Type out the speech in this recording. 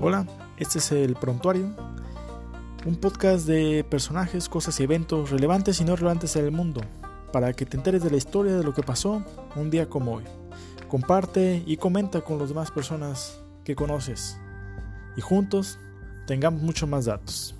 Hola, este es el Prontuario, un podcast de personajes, cosas y eventos relevantes y no relevantes en el mundo, para que te enteres de la historia de lo que pasó un día como hoy. Comparte y comenta con las demás personas que conoces y juntos tengamos muchos más datos.